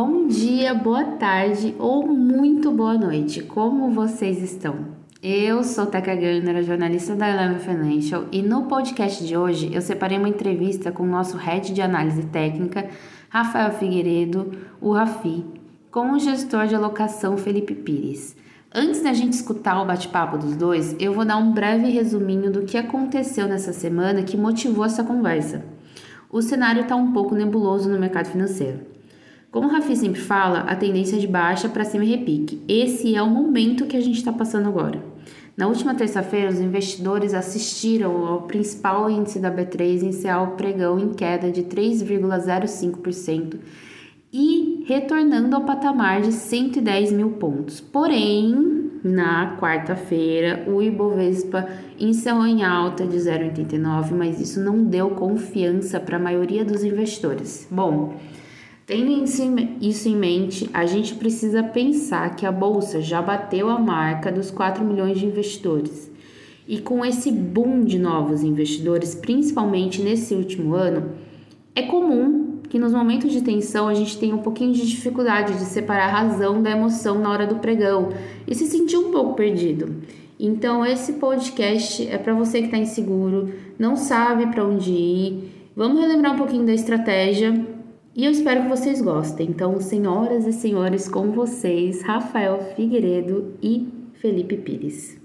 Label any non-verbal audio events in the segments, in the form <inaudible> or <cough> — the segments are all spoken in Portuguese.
Bom dia, boa tarde ou muito boa noite. Como vocês estão? Eu sou Teca Gurner, jornalista da Eleven Financial, e no podcast de hoje eu separei uma entrevista com o nosso head de análise técnica, Rafael Figueiredo, o Rafi, com o gestor de alocação Felipe Pires. Antes da gente escutar o bate-papo dos dois, eu vou dar um breve resuminho do que aconteceu nessa semana que motivou essa conversa. O cenário está um pouco nebuloso no mercado financeiro. Como o Rafi sempre fala, a tendência é de baixa para cima e repique. Esse é o momento que a gente está passando agora. Na última terça-feira, os investidores assistiram ao principal índice da B3 iniciar o pregão em queda de 3,05% e retornando ao patamar de 110 mil pontos. Porém, na quarta-feira, o Ibovespa encerrou em alta de 0,89, mas isso não deu confiança para a maioria dos investidores. Bom, Tendo isso em mente, a gente precisa pensar que a bolsa já bateu a marca dos 4 milhões de investidores. E com esse boom de novos investidores, principalmente nesse último ano, é comum que nos momentos de tensão a gente tenha um pouquinho de dificuldade de separar a razão da emoção na hora do pregão e se sentir um pouco perdido. Então, esse podcast é para você que está inseguro, não sabe para onde ir. Vamos relembrar um pouquinho da estratégia e eu espero que vocês gostem. Então, senhoras e senhores, com vocês, Rafael Figueiredo e Felipe Pires.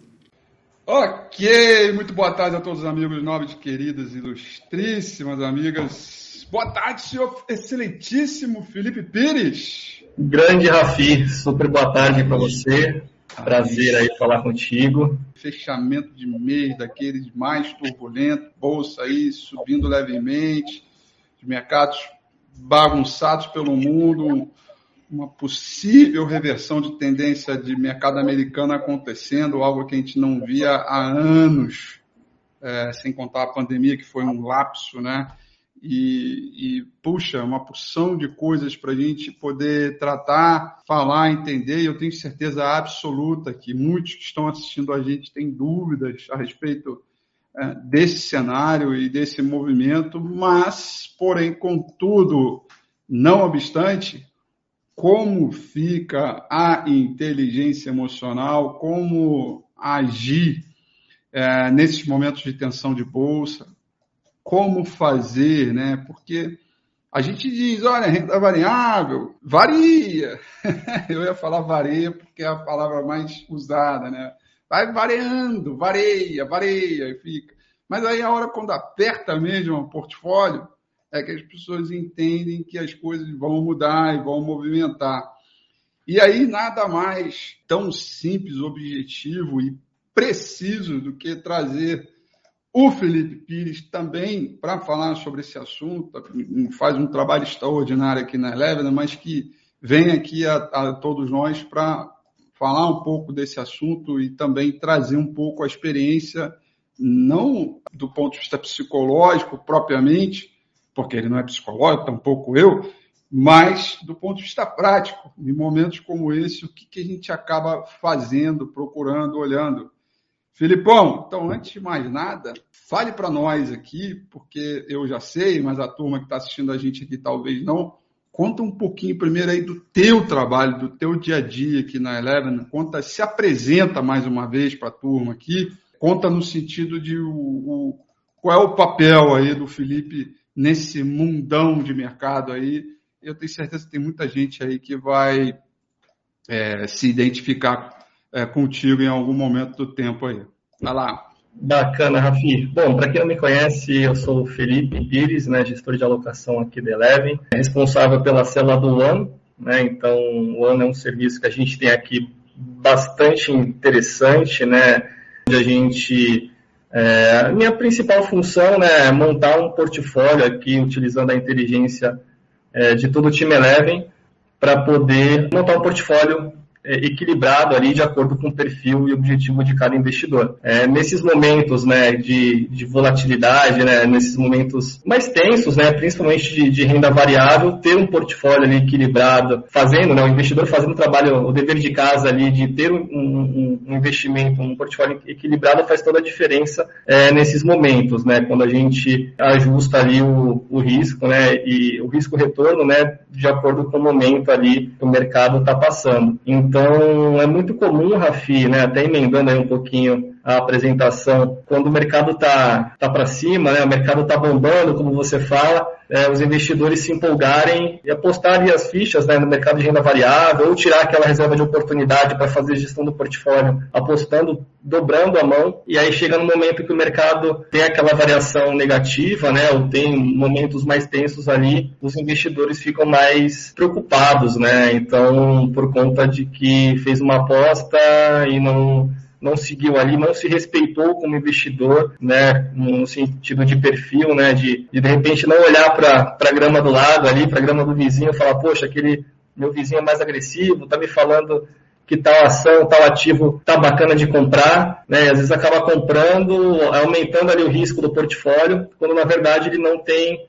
Ok, muito boa tarde a todos os amigos nobres, queridas, ilustríssimas amigas. Boa tarde, senhor excelentíssimo Felipe Pires. Grande Rafi, super boa tarde para você. Prazer aí falar contigo. Fechamento de mês daqueles mais turbulentos, bolsa aí subindo levemente, os mercados bagunçados pelo mundo, uma possível reversão de tendência de mercado americano acontecendo, algo que a gente não via há anos, é, sem contar a pandemia, que foi um lapso, né? E, e puxa, uma porção de coisas para a gente poder tratar, falar, entender. E eu tenho certeza absoluta que muitos que estão assistindo a gente têm dúvidas a respeito desse cenário e desse movimento, mas, porém, contudo, não obstante, como fica a inteligência emocional, como agir é, nesses momentos de tensão de bolsa, como fazer, né? Porque a gente diz, olha, renda variável, varia. <laughs> Eu ia falar varia porque é a palavra mais usada, né? Vai variando, vareia, vareia e fica. Mas aí a hora quando aperta mesmo o portfólio, é que as pessoas entendem que as coisas vão mudar e vão movimentar. E aí nada mais tão simples, objetivo e preciso do que trazer o Felipe Pires também para falar sobre esse assunto, faz um trabalho extraordinário aqui na Eleven, mas que vem aqui a, a todos nós para falar um pouco desse assunto e também trazer um pouco a experiência, não do ponto de vista psicológico propriamente, porque ele não é psicólogo, tampouco eu, mas do ponto de vista prático, em momentos como esse, o que, que a gente acaba fazendo, procurando, olhando. Filipão, então, antes de mais nada, fale para nós aqui, porque eu já sei, mas a turma que está assistindo a gente aqui talvez não, Conta um pouquinho primeiro aí do teu trabalho, do teu dia a dia aqui na Eleven. Conta, se apresenta mais uma vez para a turma aqui. Conta no sentido de o, o, qual é o papel aí do Felipe nesse mundão de mercado aí. Eu tenho certeza que tem muita gente aí que vai é, se identificar é, contigo em algum momento do tempo aí. Vai lá. Bacana, Rafi. Bom, para quem não me conhece, eu sou o Felipe Pires, né, gestor de alocação aqui da Eleven, responsável pela célula do One, né, então o One é um serviço que a gente tem aqui bastante interessante, né, onde a gente, é, minha principal função né, é montar um portfólio aqui utilizando a inteligência é, de todo o time Eleven para poder montar um portfólio equilibrado ali de acordo com o perfil e objetivo de cada investidor. É, nesses momentos né, de, de volatilidade, né, nesses momentos mais tensos, né, principalmente de, de, renda variável, ter um portfólio ali equilibrado, fazendo, né, o investidor fazendo o trabalho, o dever de casa ali de ter um, um, um investimento, um portfólio equilibrado faz toda a diferença é, nesses momentos, né, quando a gente ajusta ali o, o risco, né, e o risco retorno, né, de acordo com o momento ali que o mercado está passando. Então, é muito comum, Rafi, né, até emendando aí um pouquinho a apresentação, quando o mercado está tá, tá para cima, né, o mercado está bombando, como você fala, é, os investidores se empolgarem e apostarem as fichas né, no mercado de renda variável ou tirar aquela reserva de oportunidade para fazer gestão do portfólio, apostando, dobrando a mão, e aí chega no momento que o mercado tem aquela variação negativa, né, ou tem momentos mais tensos ali, os investidores ficam mais preocupados, né, então, por conta de que fez uma aposta e não não seguiu ali, não se respeitou como investidor, né, no sentido de perfil, né, de de, de repente não olhar para a grama do lado ali, para a grama do vizinho e falar, poxa, aquele meu vizinho é mais agressivo, tá me falando que tal ação, tal ativo tá bacana de comprar, né? Às vezes acaba comprando, aumentando ali o risco do portfólio, quando na verdade ele não tem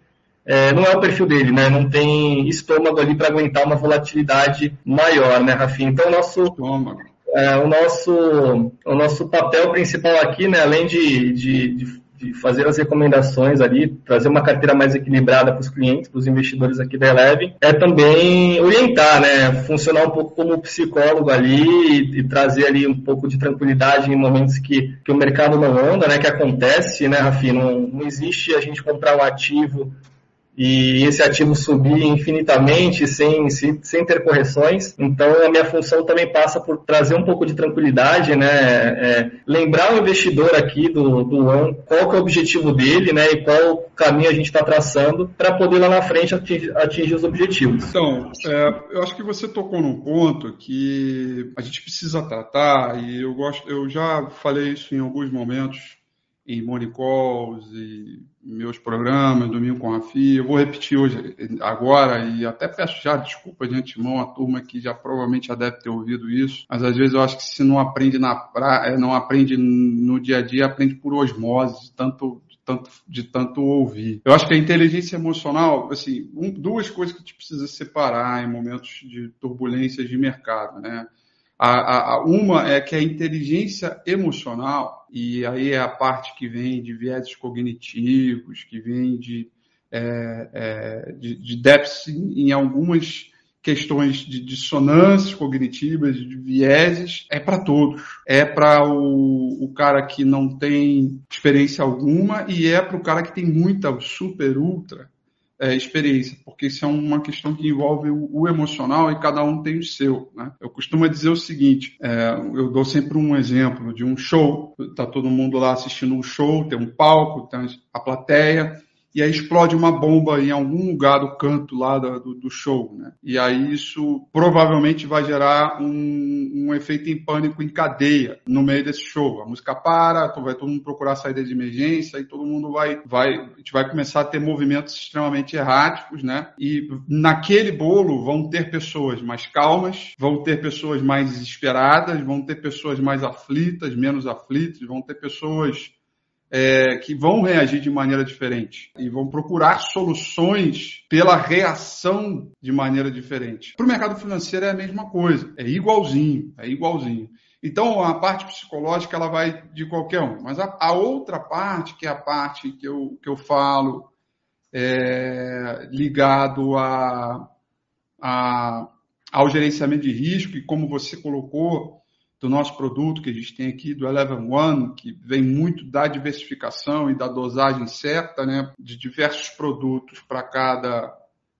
é, não é o perfil dele, né? Não tem estômago ali para aguentar uma volatilidade maior, né, Rafinha? Então, nosso, estômago é, o, nosso, o nosso papel principal aqui, né, além de, de, de fazer as recomendações ali, trazer uma carteira mais equilibrada para os clientes, para os investidores aqui da Eleven, é também orientar, né, funcionar um pouco como psicólogo ali e, e, trazer ali um pouco de tranquilidade em momentos que, que o mercado não anda, né, que acontece, né, Rafi, não, não existe a gente comprar um ativo e esse ativo subir infinitamente sem, sem, ter correções. Então, a minha função também passa por trazer um pouco de tranquilidade, né? É, lembrar o investidor aqui do, do One qual que é o objetivo dele, né? E qual caminho a gente está traçando para poder lá na frente atingir, atingir os objetivos. Então, é, eu acho que você tocou num ponto que a gente precisa tratar e eu gosto, eu já falei isso em alguns momentos em morning calls e meus programas, domingo com a FIA. Eu vou repetir hoje, agora, e até peço já desculpa de antemão a turma que já provavelmente já deve ter ouvido isso, mas às vezes eu acho que se não aprende na pra... É, não aprende no dia a dia, aprende por osmose, tanto tanto, de tanto ouvir. Eu acho que a inteligência emocional, assim, um, duas coisas que a gente precisa separar em momentos de turbulências de mercado, né? A, a, uma é que a inteligência emocional, e aí é a parte que vem de vieses cognitivos, que vem de, é, é, de, de déficit em algumas questões de dissonâncias cognitivas, de vieses, é para todos. É para o, o, cara que não tem experiência alguma e é para o cara que tem muita super ultra é, experiência, porque isso é uma questão que envolve o, o, emocional e cada um tem o seu. Né? Eu costumo dizer o seguinte: é, eu dou sempre um exemplo de um show, está todo mundo lá assistindo um show, tem um palco, tem a plateia, e aí explode uma bomba em algum lugar do canto lá do, do show, né? E aí isso provavelmente vai gerar um, um, efeito em pânico em cadeia no meio desse show. A música para, vai todo mundo procurar saída de emergência e todo mundo vai, vai, a gente vai começar a ter movimentos extremamente erráticos, né? E naquele bolo vão ter pessoas mais calmas, vão ter pessoas mais desesperadas, vão ter pessoas mais aflitas, menos aflitas, vão ter pessoas é, que vão reagir de maneira diferente e vão procurar soluções pela reação de maneira diferente. Para o mercado financeiro é a mesma coisa, é igualzinho, é igualzinho. Então a parte psicológica ela vai de qualquer um, mas a, a outra parte que é a parte que eu, que eu falo é, ligado a, a, ao gerenciamento de risco e como você colocou do nosso produto que a gente tem aqui, do Eleven One, que vem muito da diversificação e da dosagem certa, né, de diversos produtos para cada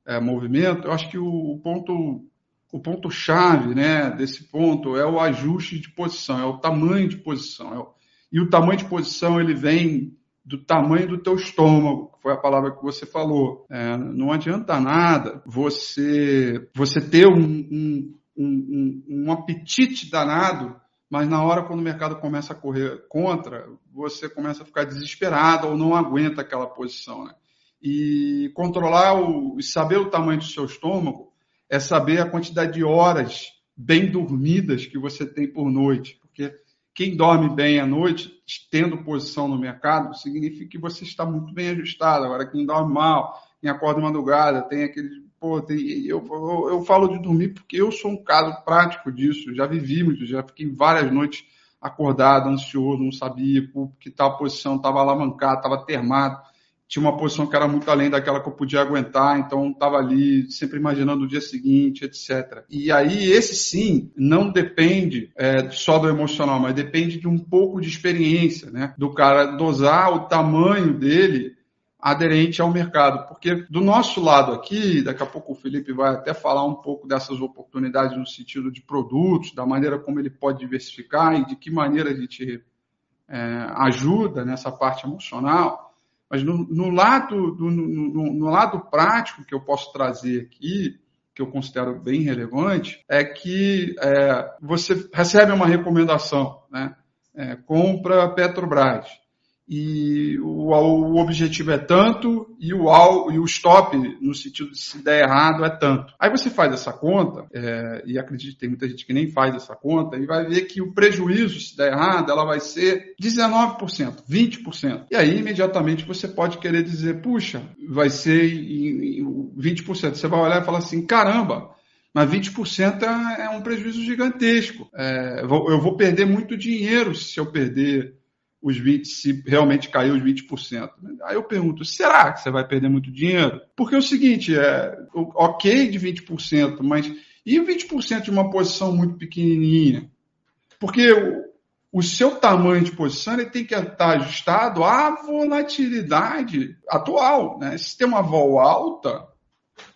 é, movimento, eu acho que o, ponto o ponto chave, né, desse ponto é o ajuste de posição, é o tamanho de posição, é o, e o tamanho de posição ele vem do tamanho do teu estômago, que foi a palavra que você falou. É, não adianta nada você você ter um, um um, um, um apetite danado, mas na hora quando o mercado começa a correr contra, você começa a ficar desesperado ou não aguenta aquela posição. Né? E controlar o, saber o tamanho do seu estômago é saber a quantidade de horas bem dormidas que você tem por noite. Porque quem dorme bem à noite, tendo posição no mercado, significa que você está muito bem ajustado. Agora, quem dorme mal, quem acorda madrugada, tem aquele. Pô, tem, eu, eu, eu falo de dormir porque eu sou um caso prático disso. Já vivi muito, já fiquei várias noites acordado, ansioso, não sabia que tal posição, estava alavancado, estava termado tinha uma posição que era muito além daquela que eu podia aguentar, então estava ali sempre imaginando o dia seguinte, etc. E aí esse sim não depende é, só do emocional, mas depende de um pouco de experiência, né? Do cara dosar o tamanho dele aderente ao mercado, porque do nosso lado aqui, daqui a pouco o Felipe vai até falar um pouco dessas oportunidades no sentido de produtos, da maneira como ele pode diversificar e de que maneira a gente é, ajuda nessa parte emocional. Mas no, no lado, do, no, no, lado prático que eu posso trazer aqui, que eu considero bem relevante, é que é, você recebe uma recomendação, né? É, compra Petrobras e o, o, objetivo é tanto e o, e o stop, no sentido de se der errado, é tanto. Aí você faz essa conta, é, e acredito que tem muita gente que nem faz essa conta, e vai ver que o prejuízo, se der errado, ela vai ser 19%, 20%. E aí, imediatamente, você pode querer dizer, puxa, vai ser 20%. Você vai olhar e falar assim, caramba, mas 20% é, é um prejuízo gigantesco. É, eu vou perder muito dinheiro se eu perder os 20, se realmente caiu os 20%. Aí eu pergunto, será que você vai perder muito dinheiro? Porque é o seguinte, é ok de 20%, mas e 20% de uma posição muito pequenininha? Porque o, o seu tamanho de posição ele tem que estar ajustado à volatilidade atual. Né? Se tem uma vol alta,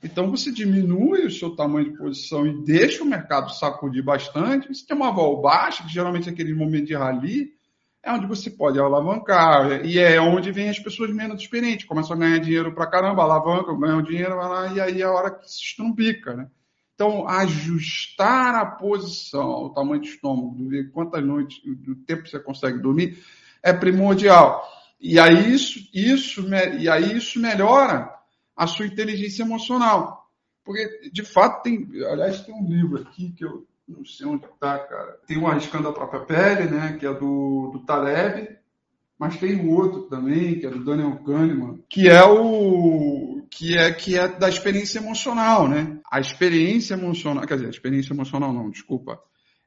então você diminui o seu tamanho de posição e deixa o mercado sacudir bastante. Se tem uma vol baixa, que geralmente é aquele momento de rally, é onde você pode alavancar, e é onde vem as pessoas menos experientes, começam a ganhar dinheiro pra caramba, alavancam, ganham dinheiro, vai lá, e aí é a hora que se estrumpica, né? Então, ajustar a posição, o tamanho do estômago, ver quantas noites, do tempo você consegue dormir, é primordial. E aí isso, isso, e aí isso melhora a sua inteligência emocional. Porque, de fato, tem. Aliás, tem um livro aqui que eu não sei onde está, cara. Tem o Arriscando a Própria Pele, né? Que é do, do Taleb, mas tem um outro também, que é do Daniel Kahneman, que é o que é que é da experiência emocional, né? A experiência emocional, quer dizer, a experiência emocional não, desculpa,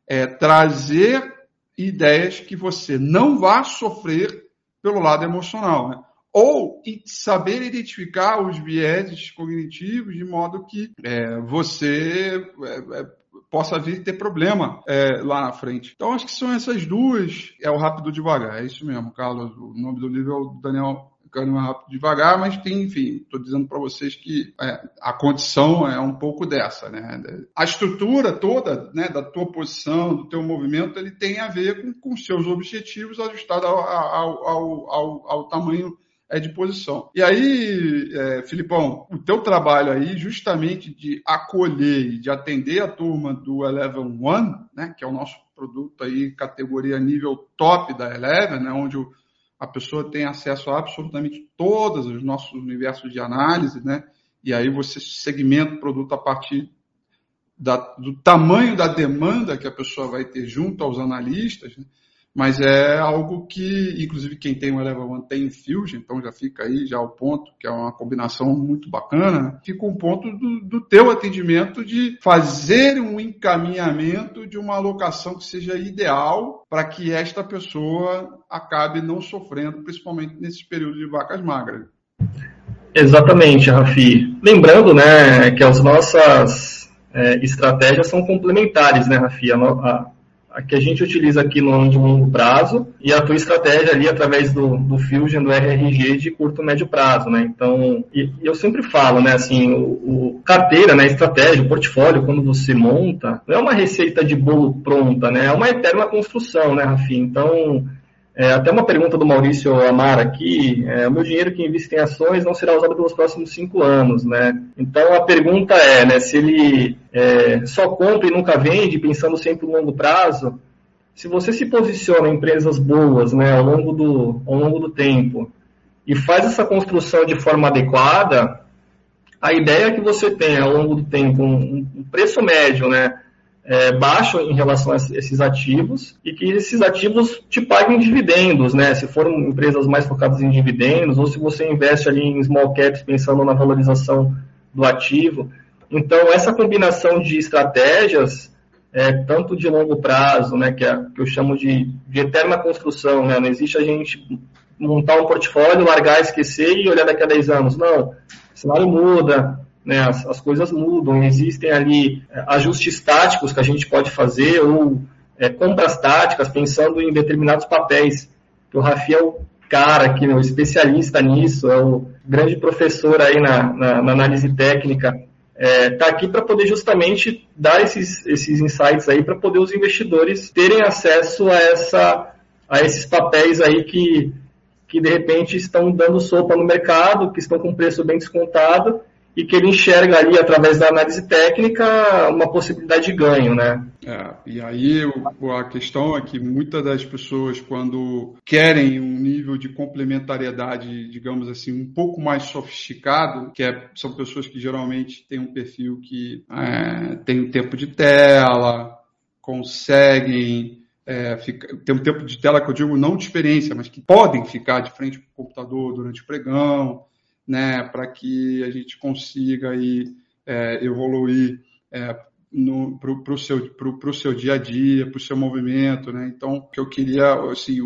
é trazer ideias que você não vá sofrer pelo lado emocional, né? Ou saber identificar os vieses cognitivos de modo que é, você é, é possa vir ter problema é, lá na frente. Então, acho que são essas duas. É o rápido devagar, é isso mesmo, Carlos. O nome do livro é o Daniel Kahneman Rápido Devagar, mas tem, enfim, estou dizendo para vocês que é, a condição é um pouco dessa, né? A estrutura toda, né, da tua posição, do teu movimento, ele tem a ver com, com seus objetivos ajustados ao, ao, ao, ao, ao tamanho é de posição. E aí, é, Filipão, o teu trabalho aí, justamente de acolher e de atender a turma do Eleven One, né, que é o nosso produto aí, categoria nível top da Eleven, né, onde a pessoa tem acesso a absolutamente todos os nossos universos de análise, né, e aí você segmenta o produto a partir da, do tamanho da demanda que a pessoa vai ter junto aos analistas, né, mas é algo que, inclusive, quem tem o Eleva One tem Fusion, então já fica aí já o ponto, que é uma combinação muito bacana, fica um ponto do, do teu atendimento de fazer um encaminhamento de uma alocação que seja ideal para que esta pessoa acabe não sofrendo, principalmente nesse período de vacas magras. Exatamente, Rafi. Lembrando, né, que as nossas é, estratégias são complementares, né, Rafi? A, a a que a gente utiliza aqui no de longo prazo e a tua estratégia ali através do, do Fusion, do RRG de curto médio prazo, né? Então, e, e eu sempre falo, né, assim, o, o, carteira, né, estratégia, o portfólio, quando você monta, não é uma receita de bolo pronta, né? É uma eterna construção, né, Rafi? Então, é, até uma pergunta do Maurício Amar aqui, é, o meu dinheiro que investe em ações não será usado pelos próximos cinco anos, né? Então a pergunta é, né, se ele é, só compra e nunca vende, pensando sempre no longo prazo, se você se posiciona em empresas boas, né, ao longo do, ao longo do tempo e faz essa construção de forma adequada, a ideia é que você tenha ao longo do tempo um, um preço médio, né, é, baixo em relação a esses ativos e que esses ativos te paguem dividendos, né? Se foram empresas mais focadas em dividendos ou se você investe ali em small caps pensando na valorização do ativo. Então, essa combinação de estratégias, é, tanto de longo prazo, né, que, é, que eu chamo de, de eterna construção, né? Não existe a gente montar um portfólio, largar, esquecer e olhar daqui a 10 anos. Não, o cenário muda, né, as, as, coisas mudam, existem ali é, ajustes táticos que a gente pode fazer ou é, compras táticas pensando em determinados papéis. O Rafi é cara aqui, o especialista nisso, é o grande professor aí na, na, na análise técnica, está é, tá aqui para poder justamente dar esses, esses insights aí para poder os investidores terem acesso a, essa, a esses papéis aí que, que de repente estão dando sopa no mercado, que estão com preço bem descontado e que ele enxerga ali, através da análise técnica, uma possibilidade de ganho, né? É, e aí a questão é que muitas das pessoas, quando querem um nível de complementariedade, digamos assim, um pouco mais sofisticado, que é, são pessoas que geralmente têm um perfil que é, tem um tempo de tela, conseguem é, fica, ter um tempo de tela que eu digo não de experiência, mas que podem ficar de frente para o computador durante o pregão, né, para que a gente consiga aí, é, evoluir é, para o seu, pro, pro seu dia a dia, para o seu movimento. Né? Então, o que eu queria, assim,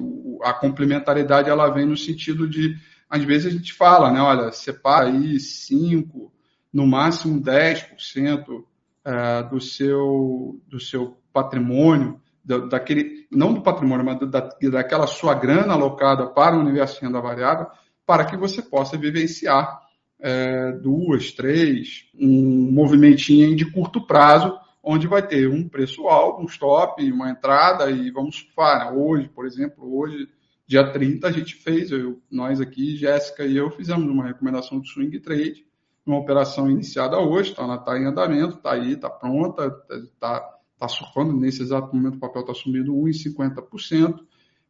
a complementariedade ela vem no sentido de, às vezes a gente fala, né, olha, separa aí 5, no máximo 10% é, do, seu, do seu patrimônio, daquele, não do patrimônio, mas da, daquela sua grana alocada para o universo de renda variável, para que você possa vivenciar é, duas, três, um movimentinho de curto prazo, onde vai ter um preço alto, um stop, uma entrada e vamos surfar. Né? Hoje, por exemplo, hoje, dia 30, a gente fez, eu, nós aqui, Jéssica e eu, fizemos uma recomendação de swing trade, uma operação iniciada hoje, está tá em andamento, está aí, está pronta, está tá surfando, nesse exato momento o papel está subindo 1,50%,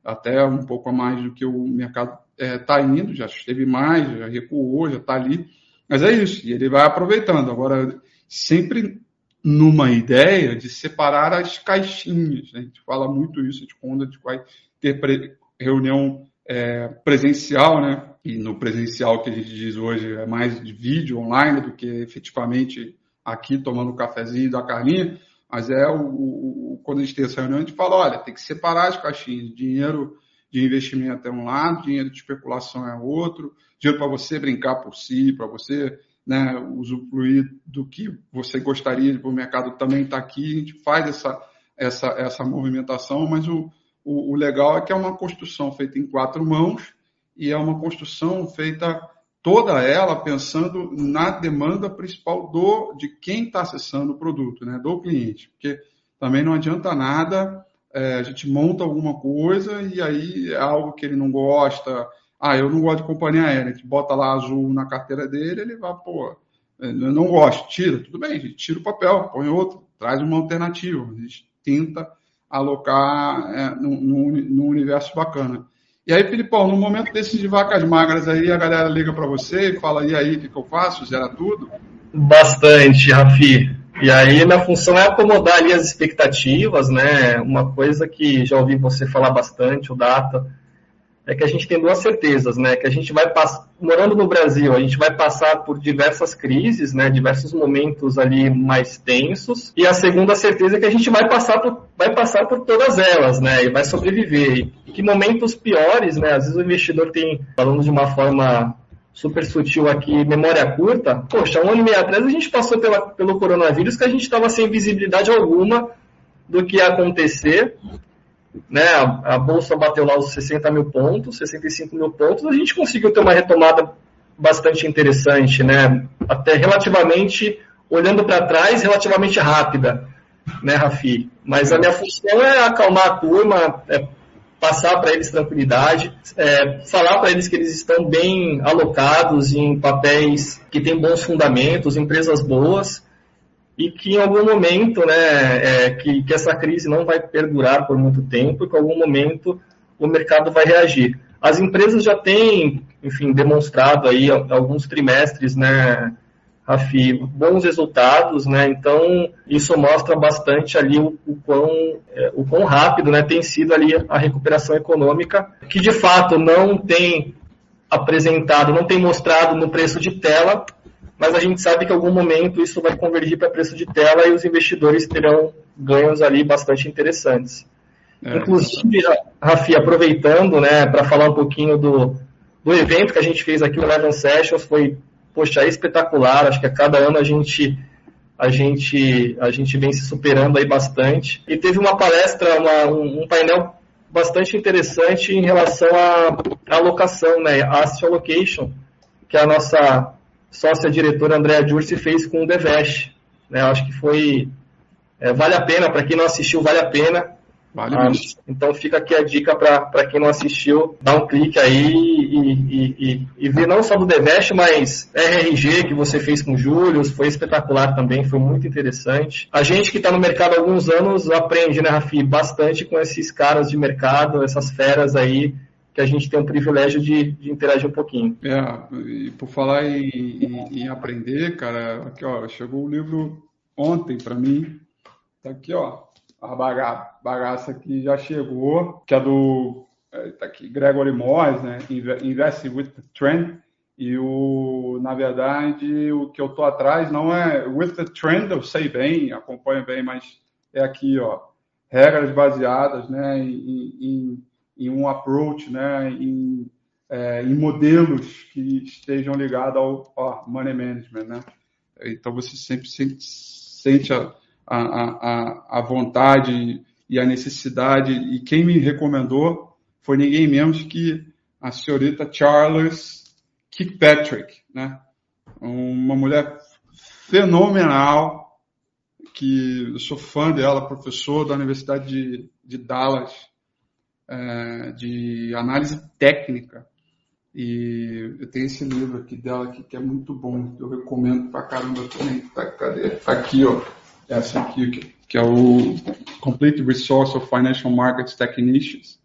até um pouco a mais do que o mercado está é, indo, já esteve mais, já recuou, já está ali. Mas é isso, e ele vai aproveitando. Agora, sempre numa ideia de separar as caixinhas. Né? A gente fala muito isso de quando a gente vai ter reunião é, presencial, né? E no presencial que a gente diz hoje é mais de vídeo online do que efetivamente aqui tomando um cafezinho da carninha. Mas é o, o, quando a gente tem essa reunião, a gente fala, olha, tem que separar as caixinhas. Dinheiro de investimento é um lado, dinheiro de especulação é outro, dinheiro para você brincar por si, para você né, usufruir do que você gostaria o mercado também está aqui, a gente faz essa, essa, essa movimentação, mas o, o, o legal é que é uma construção feita em quatro mãos e é uma construção feita toda ela pensando na demanda principal do de quem está acessando o produto, né, do cliente, porque também não adianta nada é, a gente monta alguma coisa e aí é algo que ele não gosta. Ah, eu não gosto de companhia aérea. A gente bota lá azul na carteira dele, ele vai, pô, eu não gosto, tira, tudo bem, gente tira o papel, põe outro, traz uma alternativa. A gente tenta alocar é, num, num, universo bacana. E aí, Filipão, no momento desses de vacas magras aí, a galera liga para você e fala, e aí, o que, que eu faço? Zera tudo? Bastante, Rafi. E aí minha função é acomodar ali as expectativas, né? Uma coisa que já ouvi você falar bastante, o Data, é que a gente tem duas certezas, né? Que a gente vai passar, morando no Brasil, a gente vai passar por diversas crises, né? Diversos momentos ali mais tensos. E a segunda certeza é que a gente vai passar por, vai passar por todas elas, né? E vai sobreviver. E que momentos piores, né? Às vezes o investidor tem, falando de uma forma super sutil aqui, memória curta, poxa, um ano e meio atrás a gente passou pela, pelo coronavírus que a gente estava sem visibilidade alguma do que ia acontecer. Né? A, a, bolsa bateu lá os 60 mil pontos, 65 mil pontos, a gente conseguiu ter uma retomada bastante interessante, né? até relativamente, olhando para trás, relativamente rápida, né, Rafi? Mas a minha função é acalmar a turma, é passar para eles tranquilidade, é, falar para eles que eles estão bem alocados em papéis que têm bons fundamentos, empresas boas, e que em algum momento, né, é, que, que essa crise não vai perdurar por muito tempo e que em algum momento o mercado vai reagir. As empresas já têm, enfim, demonstrado aí alguns trimestres, né, Rafi, bons resultados, né? Então, isso mostra bastante ali o, o, quão, é, o quão rápido né, tem sido ali a recuperação econômica, que de fato não tem apresentado, não tem mostrado no preço de tela, mas a gente sabe que em algum momento isso vai convergir para preço de tela e os investidores terão ganhos ali bastante interessantes. É. Inclusive, Rafi, aproveitando né, para falar um pouquinho do, do evento que a gente fez aqui, o Eleven Sessions, foi poxa, é espetacular. Acho que a cada ano a gente a gente a gente vem se superando aí bastante. E teve uma palestra, uma, um, um, painel bastante interessante em relação à alocação, né, asset allocation, que a nossa sócia diretora Andréa Jursi fez com o Devesh. Né, acho que foi é, vale a pena para quem não assistiu, vale a pena. Vale ah, então fica aqui a dica para quem não assistiu, dá um clique aí e, e, e, e ver não só do Devest, mas RRG que você fez com o Júlio, foi espetacular também, foi muito interessante. A gente que está no mercado há alguns anos aprende, né, Rafi, bastante com esses caras de mercado, essas feras aí, que a gente tem o privilégio de, de interagir um pouquinho. É, e por falar em, em, em aprender, cara, aqui ó, chegou o um livro ontem para mim, tá aqui ó, a bagaça, bagaça que já chegou, que é do é, tá aqui, Gregory Morris, né? Invest with the Trend. E o, na verdade, o que eu tô atrás não é with the trend, eu sei bem, acompanho bem, mas é aqui, ó, regras baseadas, né, em, em, em um approach, né, em, é, em modelos que estejam ligados ao money management, né. Então você sempre sente, sente a, a, a, a vontade e a necessidade. E quem me recomendou foi ninguém menos que a senhorita Charles Kirkpatrick, né? Uma mulher fenomenal, que eu sou fã dela, professor da Universidade de, de Dallas, é, de análise técnica. E eu tenho esse livro aqui dela aqui, que é muito bom, eu recomendo pra caramba também. Tá, cadê? Tá aqui, ó essa aqui, que é o Complete Resource of Financial Markets Technicians,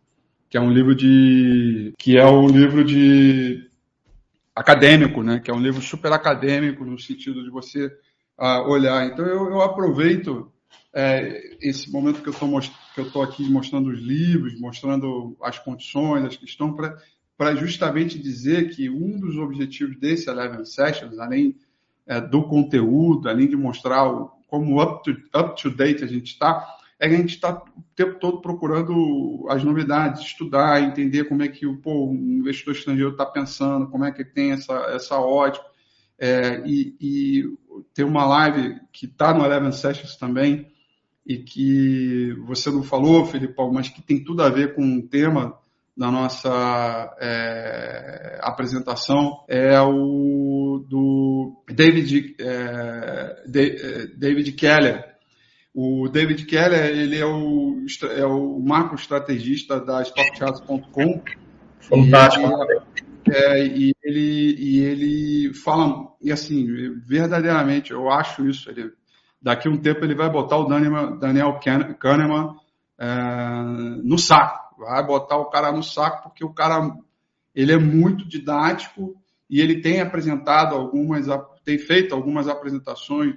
que é um livro de que é um livro de acadêmico, né? Que é um livro super acadêmico no sentido de você uh, olhar. Então eu, eu aproveito é, esse momento que eu estou aqui mostrando os livros, mostrando as condições, as questões para justamente dizer que um dos objetivos desse Eleven Sessions, além é, do conteúdo, além de mostrar o, como up to, up to a gente está, é que a gente está o tempo todo procurando as novidades, estudar, entender como é que o, pô, o investidor estrangeiro está pensando, como é que tem essa, essa ótica. É, e, e tem uma live que está no Eleven Sessions também, e que você não falou, Felipão, mas que tem tudo a ver com o tema da nossa é, apresentação é o do David, é, é, David Keller. O David Keller ele é o, é o macro estrategista da StockCharts.com. Fantástico. E, é, e, ele, e ele fala, e assim, verdadeiramente, eu acho isso. Ele, daqui a um tempo ele vai botar o Daniel, Daniel Kahneman é, no saco vai botar o cara no saco porque o cara ele é muito didático e ele tem apresentado algumas, tem feito algumas apresentações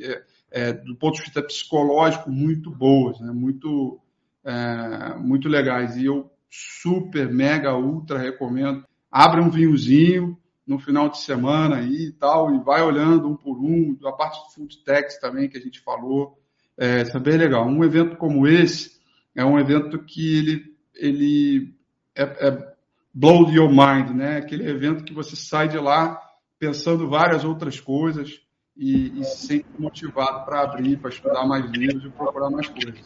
é, é, do ponto de vista psicológico muito boas, né? muito, é, muito legais. E eu super, mega, ultra recomendo. Abre um vinhozinho no final de semana aí e tal, e vai olhando um por um, a parte do food techs também que a gente falou. É, isso é bem legal. Um evento como esse, é um evento que ele, ele é, é blow your mind, né? Aquele evento que você sai de lá pensando várias outras coisas e, e se sente motivado para abrir, para estudar mais livros e procurar mais coisas.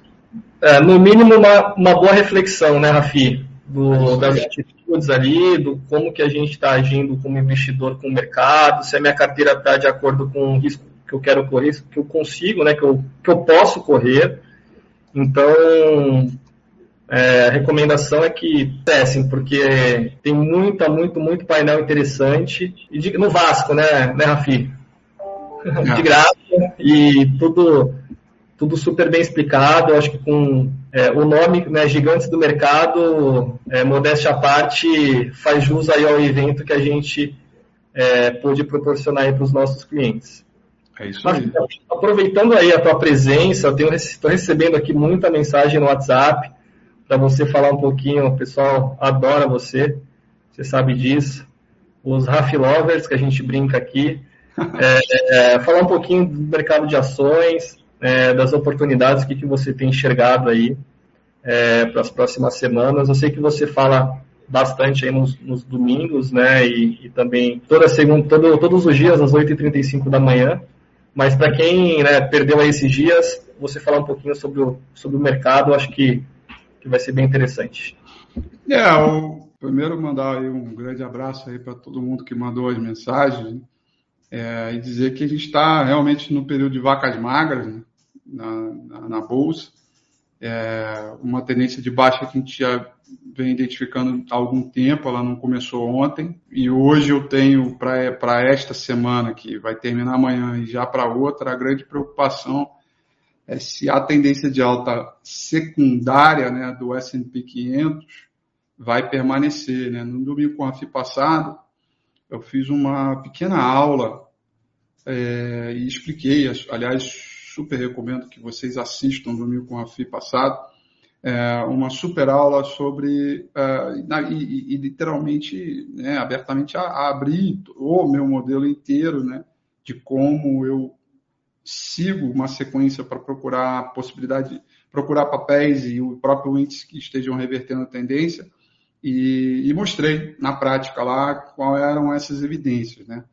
É, no mínimo, uma, uma boa reflexão, né, Rafi? Do, das atitudes ali, do como que a gente está agindo como investidor com o mercado, se a minha carteira está de acordo com o risco que eu quero correr, que eu consigo, né, que eu, que eu posso correr. Então, é, a recomendação é que testem, porque tem muita, muito, muito painel interessante. E de, no Vasco, né, né Rafi? De graça e tudo, tudo super bem explicado. Eu acho que com é, o nome né, Gigantes do Mercado, é, modéstia à parte, faz jus aí ao evento que a gente é, pôde proporcionar para os nossos clientes. É isso aí. Mas, aproveitando aí a tua presença, estou recebendo aqui muita mensagem no WhatsApp para você falar um pouquinho. O pessoal adora você, você sabe disso. Os Raf Lovers, que a gente brinca aqui. <laughs> É, é, falar um pouquinho do mercado de ações, é, das oportunidades que, que você tem enxergado aí é, para as próximas semanas. Eu sei que você fala bastante aí nos, nos domingos, né? E, e, também toda segunda, todo, todos os dias às 8h35 da manhã. Mas para quem né, perdeu aí esses dias, você falar um pouquinho sobre o, sobre o mercado, acho que, que vai ser bem interessante. É, o, primeiro mandar aí um grande abraço aí para todo mundo que mandou as mensagens é, e dizer que a gente está realmente no período de vacas magras né, na, na, na, bolsa, é, uma tendência de baixa que a gente já vem identificando há algum tempo, ela não começou ontem, e hoje eu tenho para esta semana, que vai terminar amanhã, e já para outra, a grande preocupação é se a tendência de alta secundária né, do S&P 500 vai permanecer. Né? No domingo com a FI passado, eu fiz uma pequena aula é, e expliquei, aliás, super recomendo que vocês assistam domingo com a FI passado, é, uma super aula sobre, uh, e, e, literalmente, né, abertamente, a, a, abrir o meu modelo inteiro, né, de como eu sigo uma sequência para procurar possibilidade, procurar papéis e o próprio índice que estejam revertendo a tendência, e, e mostrei na prática lá quais eram essas evidências, né.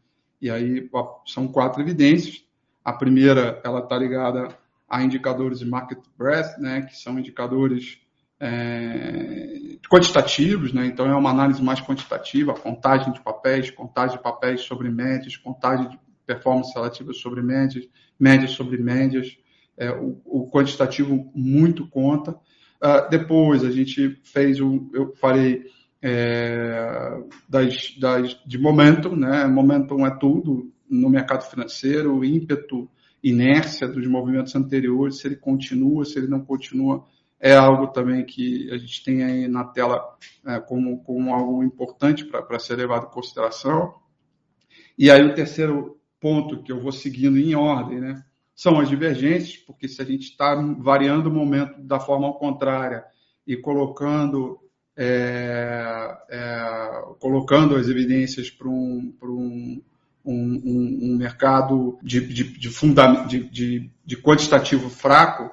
E aí são quatro evidências. A primeira, ela está ligada a indicadores de market breadth, né, que são indicadores é, quantitativos, né, então é uma análise mais quantitativa, contagem de papéis, contagem de papéis sobre médias, contagem de performance relativa sobre médias, médias sobre médias, é, o, o, quantitativo muito conta. Uh, depois a gente fez, o, eu falei é, das, das, de momentum, né, momentum é tudo no mercado financeiro, ímpeto, inércia dos movimentos anteriores, se ele continua, se ele não continua, é algo também que a gente tem aí na tela é, como, como algo importante para ser levado em consideração. E aí o terceiro ponto que eu vou seguindo em ordem, né, são as divergências, porque se a gente está variando o momento da forma contrária e colocando é, é, colocando as evidências para um um, um, um mercado de, de, de, funda, de, de, de quantitativo fraco,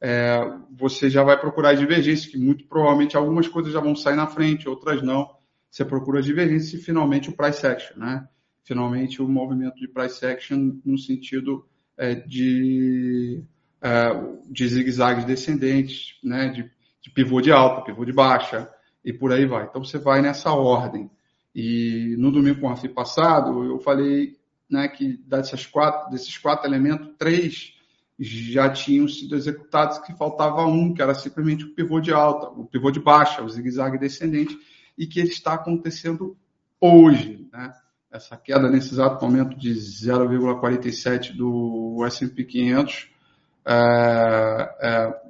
é, você já vai procurar divergência, que muito provavelmente algumas coisas já vão sair na frente, outras não. Você procura divergência e finalmente o price action, né? Finalmente o movimento de price action no sentido é, de, é, de zigue-zagues descendentes, né? De, de pivô de alta, pivô de baixa e por aí vai. Então você vai nessa ordem. E no domingo com o Rafi passado, eu falei né, que dessas quatro, desses quatro elementos, três já tinham sido executados, que faltava um, que era simplesmente o pivô de alta, o pivô de baixa, o zigue-zague descendente, e que ele está acontecendo hoje. Né? Essa queda nesse exato momento de 0,47 do S&P 500, é, é,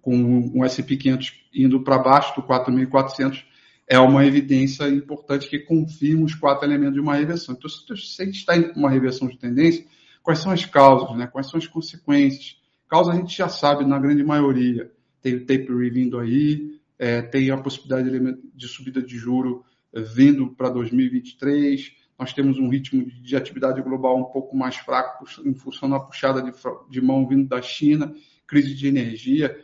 com o S&P 500 indo para baixo do 4.400, é uma evidência importante que confirma os quatro elementos de uma reversão. Então, se você está em uma reversão de tendência, quais são as causas, né? quais são as consequências? Causa a gente já sabe na grande maioria. Tem o taper vindo aí, é, tem a possibilidade de, de subida de juro é, vindo para 2023. Nós temos um ritmo de atividade global um pouco mais fraco em função da puxada de, de mão vindo da China, crise de energia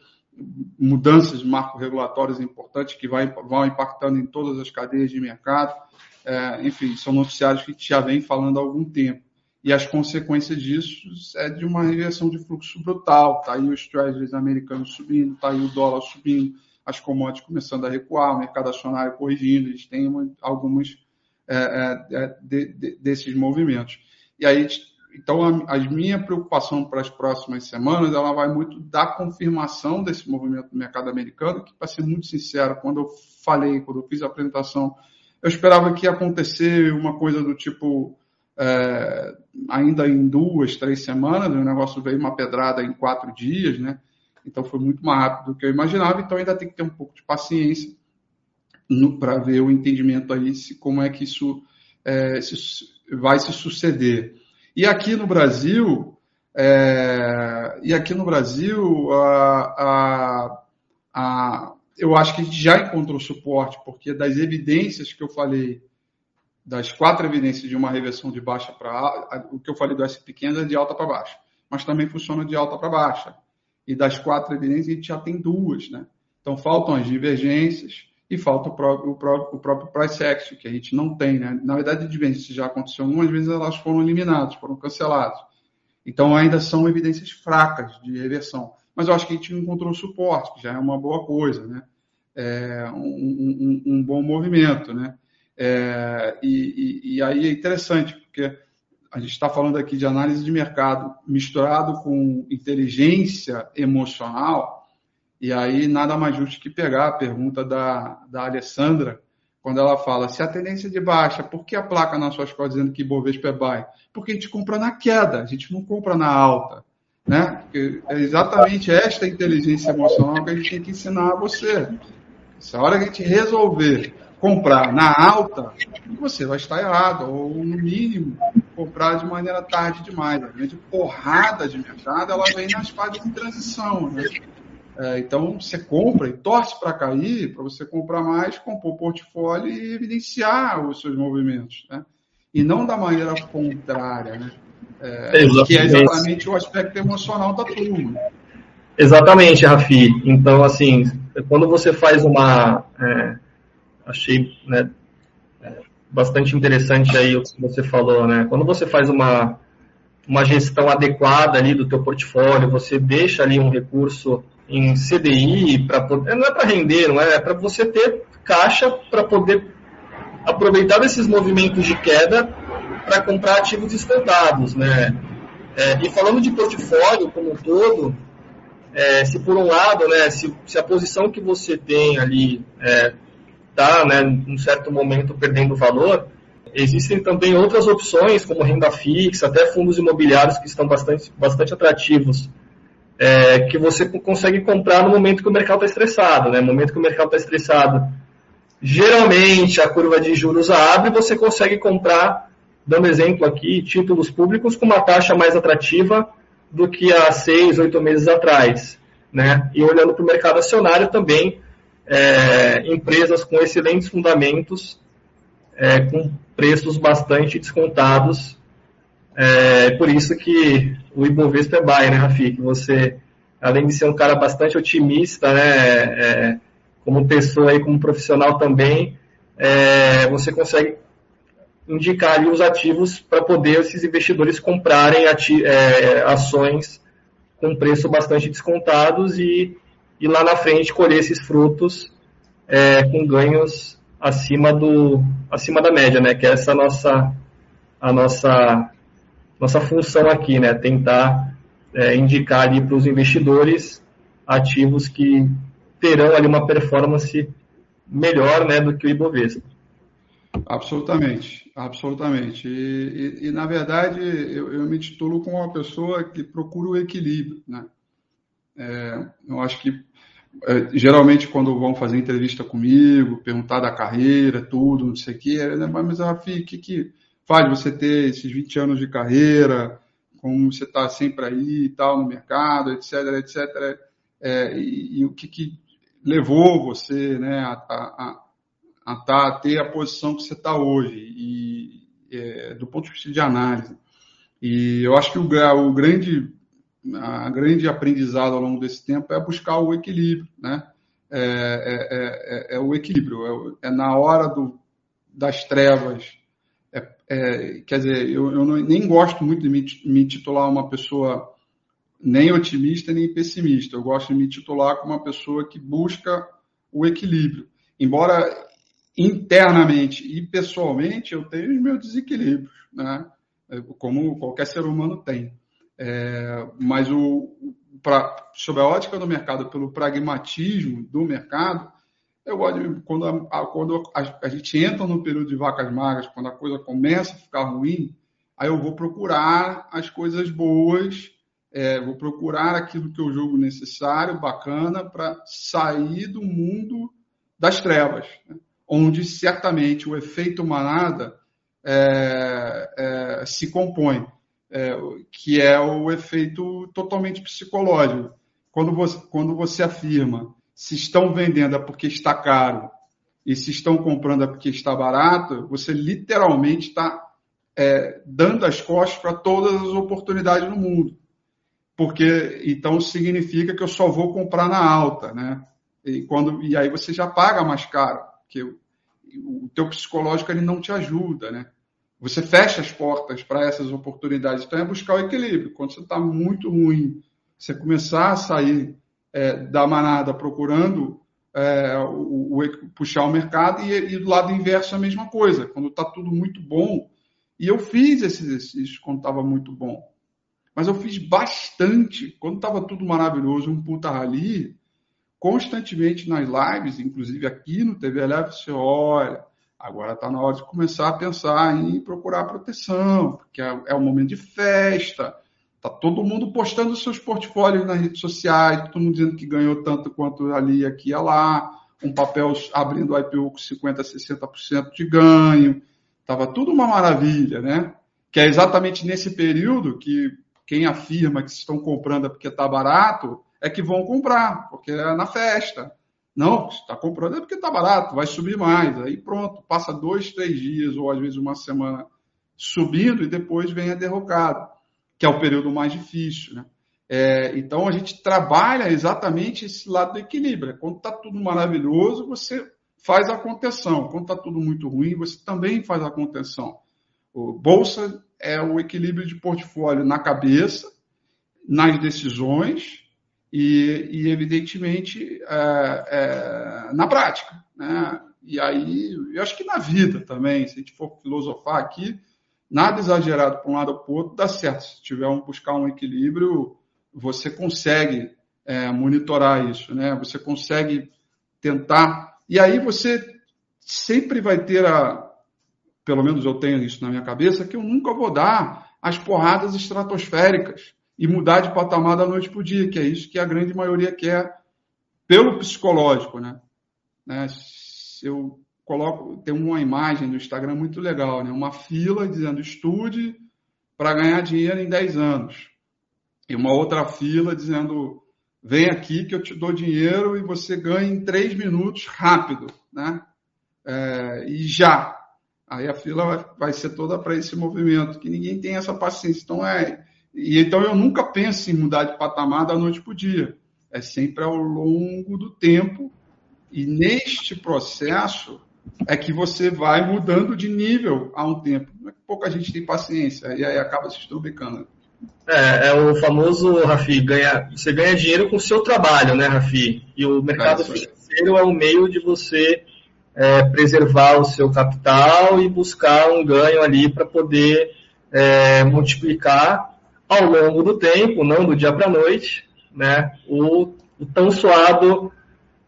mudanças de marco regulatórios importantes que vai, vão impactando em todas as cadeias de mercado. É, enfim, são noticiários que já vem falando há algum tempo. E as consequências disso é de uma reversão de fluxo brutal. Está aí os treasuries americanos subindo, está aí o dólar subindo, as commodities começando a recuar, o mercado acionário corrigindo. Eles têm alguns é, é, é, de, de, desses movimentos. E aí então, a, a, minha preocupação para as próximas semanas, ela vai muito da confirmação desse movimento do mercado americano, que, para ser muito sincero, quando eu falei, quando eu fiz a apresentação, eu esperava que ia acontecer uma coisa do tipo, é, ainda em duas, três semanas, o negócio veio uma pedrada em quatro dias, né? Então, foi muito mais rápido do que eu imaginava, então ainda tem que ter um pouco de paciência para ver o entendimento aí, se, como é que isso é, se, vai se suceder. E aqui no Brasil, é, e aqui no Brasil, a, a, a, eu acho que a gente já encontrou suporte, porque das evidências que eu falei, das quatro evidências de uma reversão de baixa para o que eu falei do S pequeno é de alta para baixa, mas também funciona de alta para baixa. E das quatro evidências, a gente já tem duas, né? Então faltam as divergências e falta o próprio, o próprio, o próprio price action, que a gente não tem, né? Na verdade, divergências já aconteceu algumas vezes, elas foram eliminadas, foram canceladas. Então ainda são evidências fracas de reversão. Mas eu acho que a gente encontrou suporte, que já é uma boa coisa, né? É um, um, um bom movimento, né? É, e, e, aí é interessante, porque a gente está falando aqui de análise de mercado misturado com inteligência emocional, e aí nada mais justo que pegar a pergunta da, da Alessandra, quando ela fala, se a tendência é de baixa, por que a placa na sua escola dizendo que Bovespa é buy? Porque a gente compra na queda, a gente não compra na alta. Né? É exatamente esta inteligência emocional que a gente tem que ensinar a você. Se a hora que a gente resolver comprar na alta, você vai estar errado, ou no mínimo, comprar de maneira tarde demais. A grande porrada de mercado ela vem nas fases de transição. Né? É, então você compra e torce para cair, para você comprar mais, compor o portfólio e evidenciar os seus movimentos. Né? E não da maneira contrária, né? É, que é exatamente o aspecto emocional da turma. Exatamente, Rafi. Então, assim, quando você faz uma. É, achei né, é, bastante interessante aí o que você falou, né? Quando você faz uma, uma gestão adequada ali do teu portfólio, você deixa ali um recurso em CDI para poder, não é para render, não é, é para você ter caixa para poder aproveitar desses movimentos de queda para comprar ativos descontados, né? É, e falando de portfólio como um todo, é, se por um lado, né, se, se, a posição que você tem ali está, é, né, num certo momento perdendo valor, existem também outras opções, como renda fixa, até fundos imobiliários que estão bastante, bastante atrativos, é, que você consegue comprar no momento que o mercado está estressado. Né? No momento que o mercado está estressado, geralmente a curva de juros abre e você consegue comprar, dando exemplo aqui, títulos públicos com uma taxa mais atrativa do que há seis, oito meses atrás. Né? E olhando para o mercado acionário também, é, empresas com excelentes fundamentos, é, com preços bastante descontados. É por isso que o Ibovespa é buy, né, Rafi? Que você, além de ser um cara bastante otimista, né, é, como pessoa e como profissional também, é, você consegue indicar ali os ativos para poder esses investidores comprarem é, ações com preço bastante descontados e, e lá na frente colher esses frutos é, com ganhos acima do acima da média, né? Que é essa nossa a nossa nossa função aqui, né? Tentar é, indicar ali para os investidores ativos que terão ali uma performance melhor, né, do que o Ibovespa. Absolutamente, absolutamente. E, e, e na verdade, eu, eu, me titulo como uma pessoa que procura o equilíbrio. Né? É, eu acho que, é, geralmente, quando vão fazer entrevista comigo, perguntar da carreira, tudo, não sei o quê, mas, Rafi, o que, que faz você ter esses 20 anos de carreira, como você está sempre aí e tal, no mercado, etc, etc. É, e, e, o que, que levou você né, a, a a, tá, a ter a posição que você está hoje, e, é, do ponto de vista de análise. E eu acho que o, o grande, a grande aprendizado ao longo desse tempo é buscar o equilíbrio, né? É, é, é, é o equilíbrio, é, na hora do, das trevas. Quer dizer, eu, eu não, nem gosto muito de me, me titular uma pessoa nem otimista nem pessimista. Eu gosto de me titular como uma pessoa que busca o equilíbrio. Embora internamente e pessoalmente eu tenho os meus desequilíbrios, né? É, como qualquer ser humano tem. É, mas o, pra, sob a ótica do mercado, pelo pragmatismo do mercado, eu gosto de, quando, a, quando a, a, gente entra no período de vacas magras, quando a coisa começa a ficar ruim, aí eu vou procurar as coisas boas, é, vou procurar aquilo que eu julgo necessário, bacana, para sair do mundo das trevas. Né? onde certamente o efeito manada é, é, se compõe, é, que é o efeito totalmente psicológico. Quando você, quando você afirma se estão vendendo é porque está caro e se estão comprando é porque está barato, você literalmente está é, dando as costas para todas as oportunidades no mundo. Porque então significa que eu só vou comprar na alta, né? E, quando, e aí você já paga mais caro, porque o, o teu psicológico ele não te ajuda, né? Você fecha as portas para essas oportunidades. Então é buscar o equilíbrio. Quando você está muito ruim, você começar a sair é, da manada procurando é, o, o, puxar o mercado e, e, do lado inverso a mesma coisa. Quando está tudo muito bom, e eu fiz esse exercício quando estava muito bom, mas eu fiz bastante quando estava tudo maravilhoso, um puta rally, constantemente nas lives, inclusive aqui no TV Live, você olha, agora está na hora de começar a pensar em procurar proteção, porque é, é um momento de festa, Tá todo mundo postando seus portfólios nas redes sociais, todo mundo dizendo que ganhou tanto quanto ali, aqui e lá, um papel abrindo IPO com 50%, 60% de ganho. Tava tudo uma maravilha, né? Que é exatamente nesse período que quem afirma que estão comprando é porque está barato, é que vão comprar, porque é na festa. Não, está comprando é porque está barato, vai subir mais. Aí pronto, passa dois, três dias ou às vezes uma semana subindo e depois vem a derrocada que é o período mais difícil. Né? É, então a gente trabalha exatamente esse lado do equilíbrio. Quando está tudo maravilhoso, você faz a contenção. Quando está tudo muito ruim, você também faz a contenção. O bolsa é o equilíbrio de portfólio na cabeça, nas decisões e, e evidentemente, é, é, na prática. Né? E aí, eu acho que na vida também, se a gente for filosofar aqui, nada exagerado para um lado ou para o outro dá certo. Se tiver um buscar um equilíbrio, você consegue é, monitorar isso, né? Você consegue tentar. E aí você sempre vai ter a. Pelo menos eu tenho isso na minha cabeça, que eu nunca vou dar as porradas estratosféricas e mudar de patamar da noite para o dia, que é isso que a grande maioria quer pelo psicológico, né? né? Eu coloco, tem uma imagem no Instagram muito legal, né? Uma fila dizendo estude para ganhar dinheiro em 10 anos. E uma outra fila dizendo vem aqui que eu te dou dinheiro e você ganha em 3 minutos rápido, né? É, e já. Aí a fila vai, vai ser toda para esse movimento, que ninguém tem essa paciência. Então é. E então eu nunca penso em mudar de patamar da noite para o dia. É sempre ao longo do tempo. E neste processo, é que você vai mudando de nível há um tempo. É pouca gente tem paciência e aí acaba se estrubicando. É, é o famoso, Rafi, ganha, você ganha dinheiro com o seu trabalho, né, Rafi? E o mercado é financeiro é o meio de você é, preservar o seu capital e buscar um ganho ali para poder é, multiplicar ao longo do tempo, não do dia para a noite, né, o, o tão suado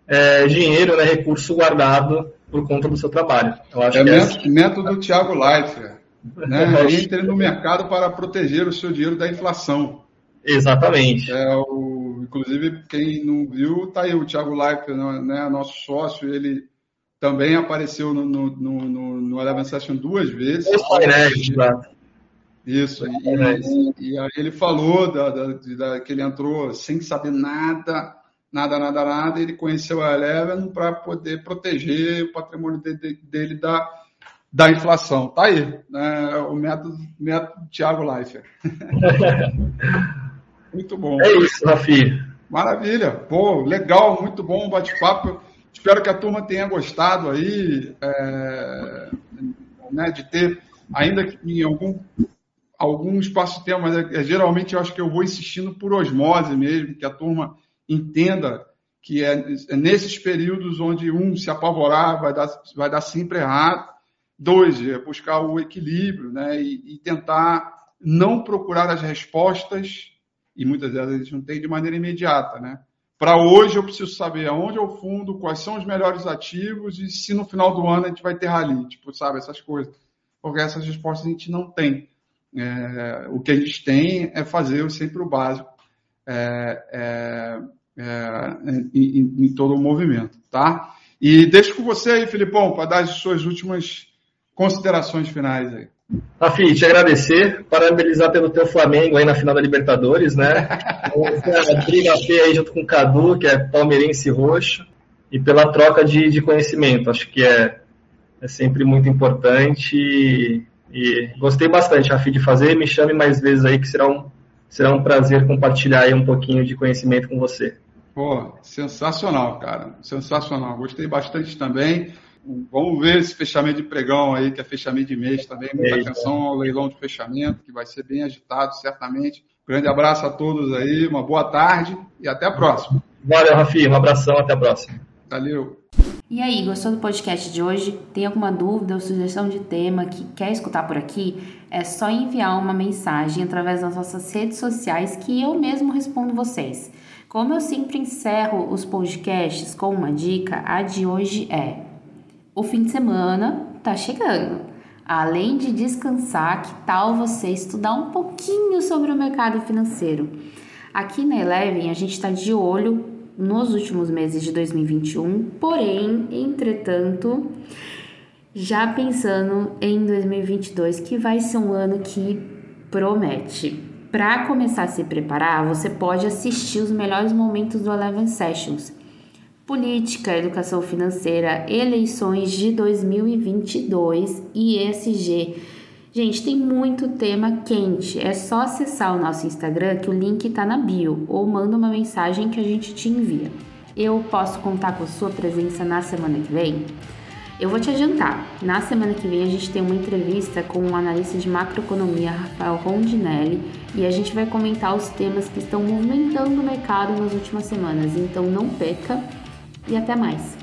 é, dinheiro, né, recurso guardado por conta do seu trabalho. Eu acho é que é método do Thiago Leifert. Né? <laughs> Entre no mercado para proteger o seu dinheiro da inflação. Exatamente. É, o, inclusive, quem não viu, tá aí o Thiago Leifert, né, nosso sócio, ele também apareceu no, no, no, no Eleven Session duas vezes. né? Exato. Isso, e, e, aí ele falou da, da, da, que ele entrou sem saber nada nada, nada, nada. Ele conheceu a Eleven para poder proteger o patrimônio dele, dele da, da inflação. Tá aí, né? o método, método Thiago Leifert. <laughs> muito bom. É isso, Rafi. Maravilha. Pô, legal, muito bom o bate-papo. Espero que a turma tenha gostado aí é, né, de ter, ainda que em algum, algum espaço-tempo, mas é, é, geralmente eu acho que eu vou insistindo por osmose mesmo, que a turma entenda que é, é nesses períodos onde um se apavorar vai dar, vai dar sempre errado, dois, é buscar o equilíbrio, né, e, e tentar não procurar as respostas, e muitas vezes a gente não tem de maneira imediata, né. Para hoje eu preciso saber aonde o fundo, quais são os melhores ativos e se no final do ano a gente vai ter rally, tipo, sabe, essas coisas. Porque essas respostas a gente não tem. É, o que a gente tem é fazer sempre o básico é, é, é, em, em, todo o movimento, tá? E deixo com você aí, Filipão, para dar as suas últimas considerações finais aí. Rafi, te agradecer, parabenizar pelo teu Flamengo aí na final da Libertadores, né? briga feia aí junto com o Cadu, que é palmeirense roxo, e pela troca de, de conhecimento. Acho que é, é sempre muito importante e, e gostei bastante, Rafi, de fazer. Me chame mais vezes aí, que será um, será um prazer compartilhar aí um pouquinho de conhecimento com você. Pô, sensacional, cara. Sensacional. Gostei bastante também. Vamos ver esse fechamento de pregão aí, que é fechamento de mês também. Muita Eita. atenção ao leilão de fechamento, que vai ser bem agitado, certamente. Grande abraço a todos aí, uma boa tarde e até a próxima. Valeu, Rafi. Um abração, até a próxima. Valeu. E aí, gostou do podcast de hoje? Tem alguma dúvida ou sugestão de tema que quer escutar por aqui? É só enviar uma mensagem através das nossas redes sociais que eu mesmo respondo vocês. Como eu sempre encerro os podcasts com uma dica, a de hoje é o fim de semana tá chegando. Além de descansar, que tal você estudar um pouquinho sobre o mercado financeiro? Aqui na Eleven, a gente está de olho nos últimos meses de 2021, porém, entretanto, já pensando em 2022, que vai ser um ano que promete. Para começar a se preparar, você pode assistir os melhores momentos do Eleven Sessions Política, Educação Financeira, Eleições de 2022 e ESG. Gente, tem muito tema quente. É só acessar o nosso Instagram que o link está na bio ou manda uma mensagem que a gente te envia. Eu posso contar com a sua presença na semana que vem? Eu vou te adiantar. Na semana que vem a gente tem uma entrevista com o um analista de macroeconomia Rafael Rondinelli e a gente vai comentar os temas que estão movimentando o mercado nas últimas semanas. Então não perca e até mais!